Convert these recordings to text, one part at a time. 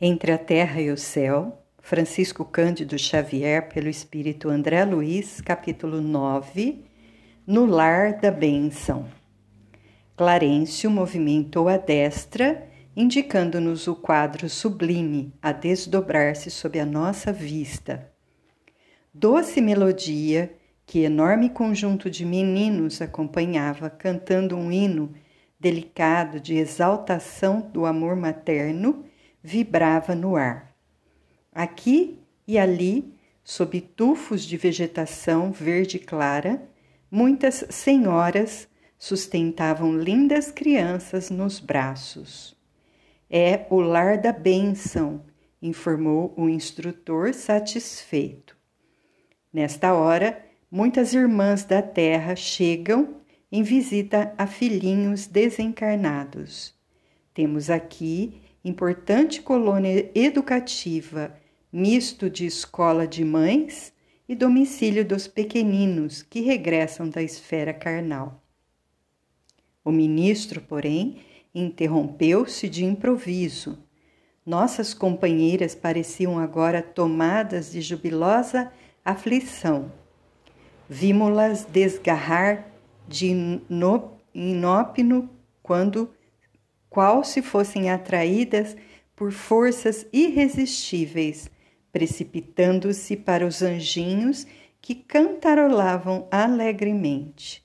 Entre a Terra e o Céu, Francisco Cândido Xavier, pelo Espírito André Luiz, capítulo 9, No Lar da Bênção. Clarencio movimentou a destra, indicando-nos o quadro sublime a desdobrar-se sob a nossa vista. Doce melodia que enorme conjunto de meninos acompanhava, cantando um hino delicado de exaltação do amor materno vibrava no ar. Aqui e ali, sob tufos de vegetação verde clara, muitas senhoras sustentavam lindas crianças nos braços. É o lar da bênção, informou o instrutor satisfeito. Nesta hora, muitas irmãs da terra chegam em visita a filhinhos desencarnados. Temos aqui importante colônia educativa, misto de escola de mães e domicílio dos pequeninos que regressam da esfera carnal. O ministro, porém, interrompeu-se de improviso. Nossas companheiras pareciam agora tomadas de jubilosa aflição. Vimos-las desgarrar de inópino quando qual se fossem atraídas por forças irresistíveis, precipitando-se para os anjinhos que cantarolavam alegremente.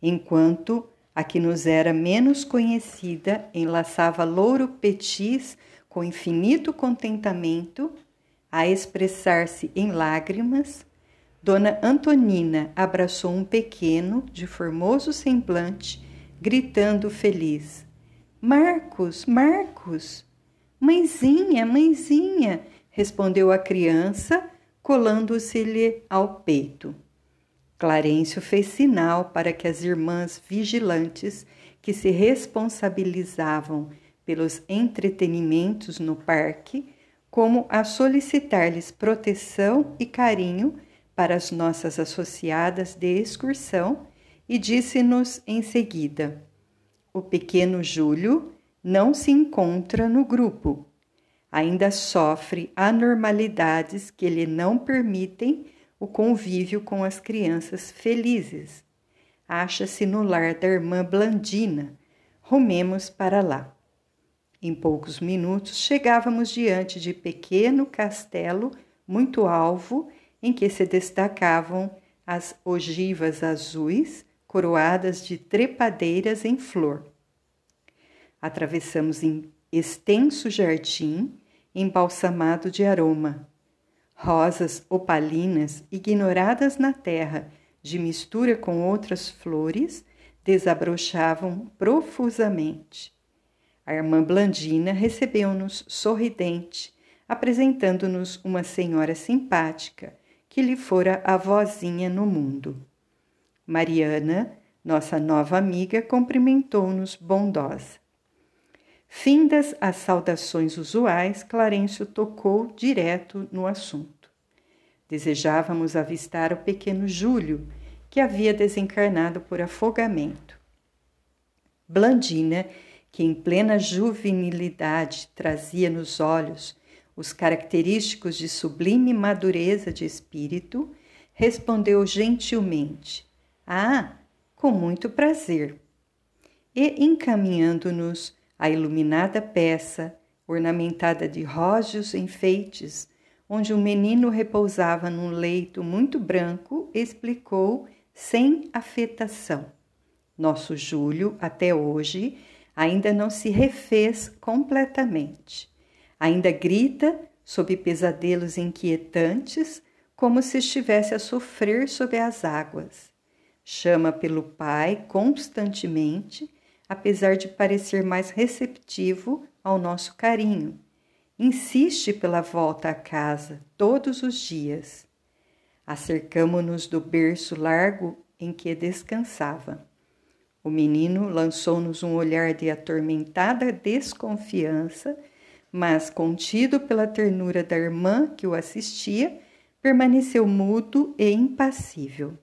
Enquanto a que nos era menos conhecida enlaçava louro petis com infinito contentamento, a expressar-se em lágrimas, Dona Antonina abraçou um pequeno de formoso semblante, gritando feliz: Marcos, Marcos. Mãezinha, mãezinha, respondeu a criança, colando-se-lhe ao peito. Clarencio fez sinal para que as irmãs vigilantes, que se responsabilizavam pelos entretenimentos no parque, como a solicitar-lhes proteção e carinho para as nossas associadas de excursão, e disse-nos em seguida: o pequeno Júlio não se encontra no grupo. Ainda sofre anormalidades que lhe não permitem o convívio com as crianças felizes. Acha-se no lar da irmã Blandina. Rumemos para lá. Em poucos minutos chegávamos diante de pequeno castelo muito alvo em que se destacavam as ogivas azuis coroadas de trepadeiras em flor. Atravessamos em extenso jardim embalsamado de aroma. Rosas opalinas, ignoradas na terra, de mistura com outras flores, desabrochavam profusamente. A irmã Blandina recebeu-nos sorridente, apresentando-nos uma senhora simpática que lhe fora a vozinha no mundo. Mariana, nossa nova amiga, cumprimentou-nos bondosa. Findas as saudações usuais, Clarencio tocou direto no assunto. Desejávamos avistar o pequeno Júlio, que havia desencarnado por afogamento. Blandina, que em plena juvenilidade trazia nos olhos os característicos de sublime madureza de espírito, respondeu gentilmente: ah, com muito prazer. E encaminhando-nos a iluminada peça, ornamentada de róseos enfeites, onde um menino repousava num leito muito branco, explicou sem afetação. Nosso Júlio, até hoje, ainda não se refez completamente. Ainda grita sob pesadelos inquietantes, como se estivesse a sofrer sob as águas chama pelo pai constantemente, apesar de parecer mais receptivo ao nosso carinho. Insiste pela volta à casa todos os dias. Acercamo-nos do berço largo em que descansava. O menino lançou-nos um olhar de atormentada desconfiança, mas, contido pela ternura da irmã que o assistia, permaneceu mudo e impassível.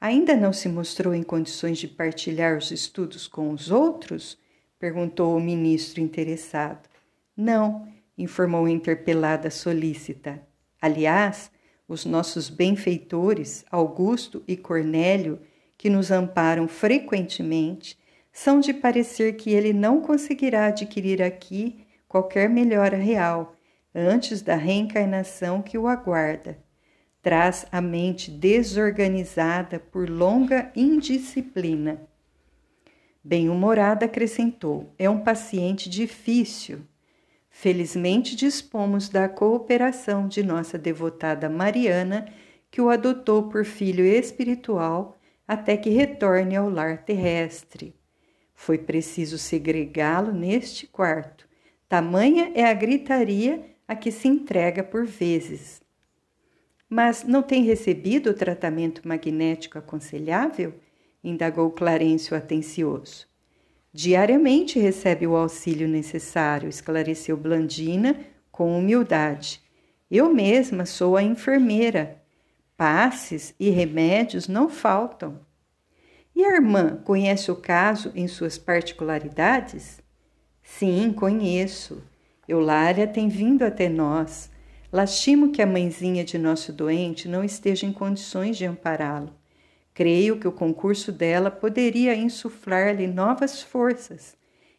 Ainda não se mostrou em condições de partilhar os estudos com os outros? perguntou o ministro interessado. Não, informou a interpelada solícita. Aliás, os nossos benfeitores, Augusto e Cornélio, que nos amparam frequentemente, são de parecer que ele não conseguirá adquirir aqui qualquer melhora real antes da reencarnação que o aguarda. Traz a mente desorganizada por longa indisciplina. Bem-humorada acrescentou: é um paciente difícil. Felizmente dispomos da cooperação de nossa devotada Mariana, que o adotou por filho espiritual até que retorne ao lar terrestre. Foi preciso segregá-lo neste quarto. Tamanha é a gritaria a que se entrega por vezes. Mas não tem recebido o tratamento magnético aconselhável? indagou Clarencio atencioso. Diariamente recebe o auxílio necessário, esclareceu Blandina com humildade. Eu mesma sou a enfermeira. Passes e remédios não faltam. E a irmã conhece o caso em suas particularidades? Sim, conheço. Eulália tem vindo até nós. Lastimo que a mãezinha de nosso doente não esteja em condições de ampará-lo. Creio que o concurso dela poderia insuflar-lhe novas forças.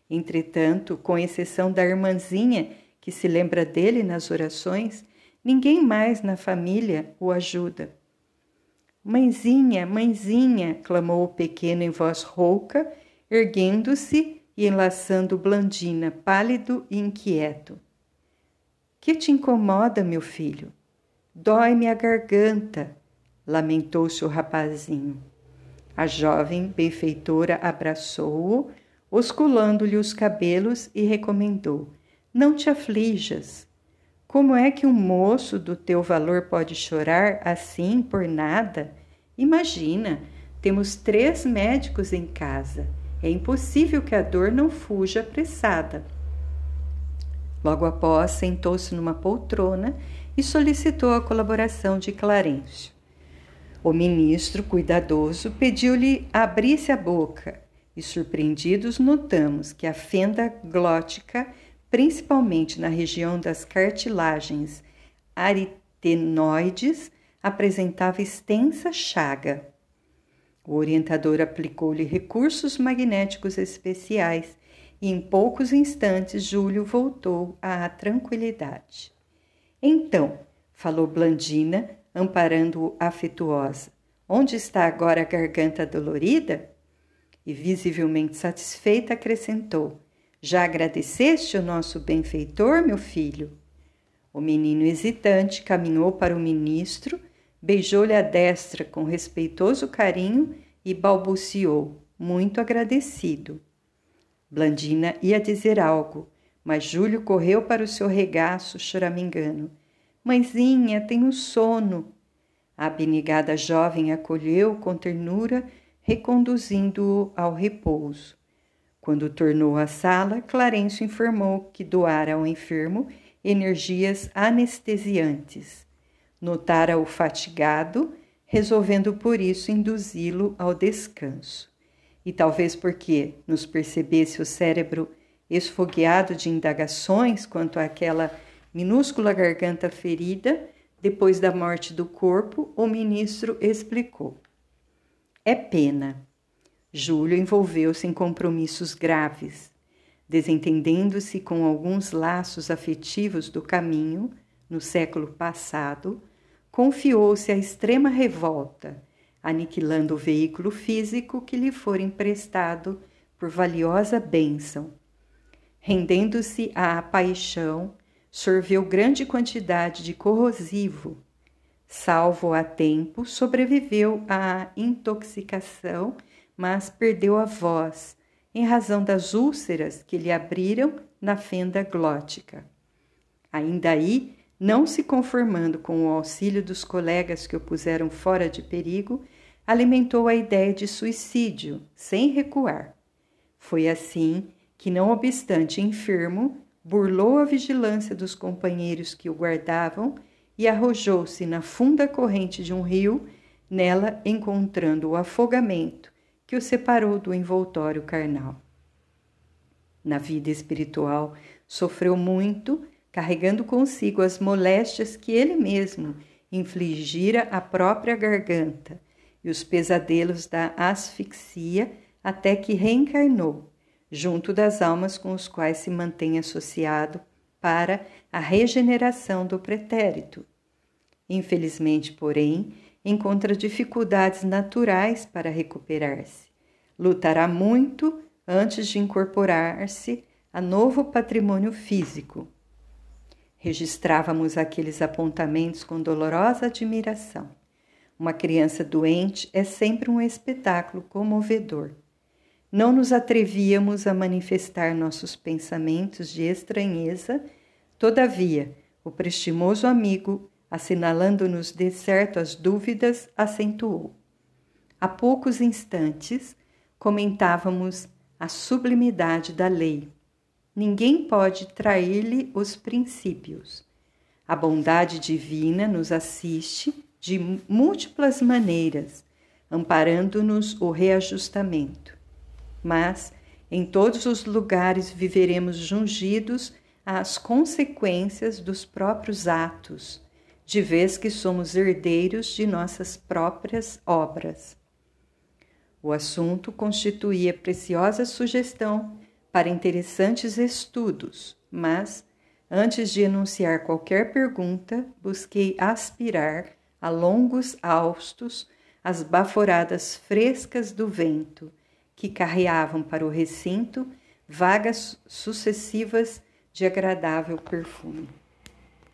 Entretanto, com exceção da irmãzinha que se lembra dele nas orações, ninguém mais na família o ajuda. Mãezinha, mãezinha, clamou o pequeno em voz rouca, erguendo-se e enlaçando Blandina, pálido e inquieto. Que te incomoda, meu filho? Dói-me a garganta lamentou-se o rapazinho. A jovem benfeitora abraçou-o, osculando-lhe os cabelos e recomendou: Não te aflijas. Como é que um moço do teu valor pode chorar assim por nada? Imagina, temos três médicos em casa. É impossível que a dor não fuja apressada. Logo após, sentou-se numa poltrona e solicitou a colaboração de Clarencio. O ministro, cuidadoso, pediu-lhe abrisse a boca e, surpreendidos, notamos que a fenda glótica, principalmente na região das cartilagens aritenoides, apresentava extensa chaga. O orientador aplicou-lhe recursos magnéticos especiais e, em poucos instantes, Júlio voltou à tranquilidade. Então, falou Blandina, amparando-o afetuosa. Onde está agora a garganta dolorida? E visivelmente satisfeita acrescentou: Já agradeceste o nosso benfeitor, meu filho? O menino hesitante caminhou para o ministro, beijou-lhe a destra com respeitoso carinho e balbuciou, muito agradecido. Blandina ia dizer algo, mas Júlio correu para o seu regaço, choramingando. Mãezinha, tenho sono. A abnegada jovem acolheu com ternura, reconduzindo-o ao repouso. Quando tornou à sala, Clarencio informou que doara ao enfermo energias anestesiantes. Notara-o fatigado, resolvendo por isso induzi-lo ao descanso. E talvez porque nos percebesse o cérebro esfogueado de indagações quanto àquela minúscula garganta ferida, depois da morte do corpo, o ministro explicou. É pena. Júlio envolveu-se em compromissos graves, desentendendo-se com alguns laços afetivos do caminho no século passado, confiou-se à extrema revolta, aniquilando o veículo físico que lhe fora emprestado por valiosa bênção, rendendo-se à paixão sorveu grande quantidade de corrosivo. Salvo a tempo, sobreviveu à intoxicação, mas perdeu a voz, em razão das úlceras que lhe abriram na fenda glótica. Ainda aí, não se conformando com o auxílio dos colegas que o puseram fora de perigo, alimentou a ideia de suicídio, sem recuar. Foi assim que, não obstante enfermo, burlou a vigilância dos companheiros que o guardavam e arrojou-se na funda corrente de um rio, nela encontrando o afogamento que o separou do envoltório carnal. Na vida espiritual, Sofreu muito, carregando consigo as moléstias que ele mesmo infligira à própria garganta e os pesadelos da asfixia até que reencarnou, junto das almas com os quais se mantém associado para a regeneração do pretérito. Infelizmente, porém, encontra dificuldades naturais para recuperar-se. Lutará muito antes de incorporar-se a novo patrimônio físico. Registrávamos aqueles apontamentos com dolorosa admiração. Uma criança doente é sempre um espetáculo comovedor. Não nos atrevíamos a manifestar nossos pensamentos de estranheza, todavia, o prestimoso amigo, assinalando-nos de certo as dúvidas, acentuou. Há poucos instantes, comentávamos a sublimidade da lei. Ninguém pode trair-lhe os princípios. A bondade divina nos assiste de múltiplas maneiras, amparando-nos o reajustamento. Mas, em todos os lugares, viveremos jungidos às consequências dos próprios atos, de vez que somos herdeiros de nossas próprias obras. O assunto constituía preciosa sugestão para interessantes estudos, mas, antes de enunciar qualquer pergunta, busquei aspirar a longos haustos as baforadas frescas do vento que carreavam para o recinto vagas sucessivas de agradável perfume.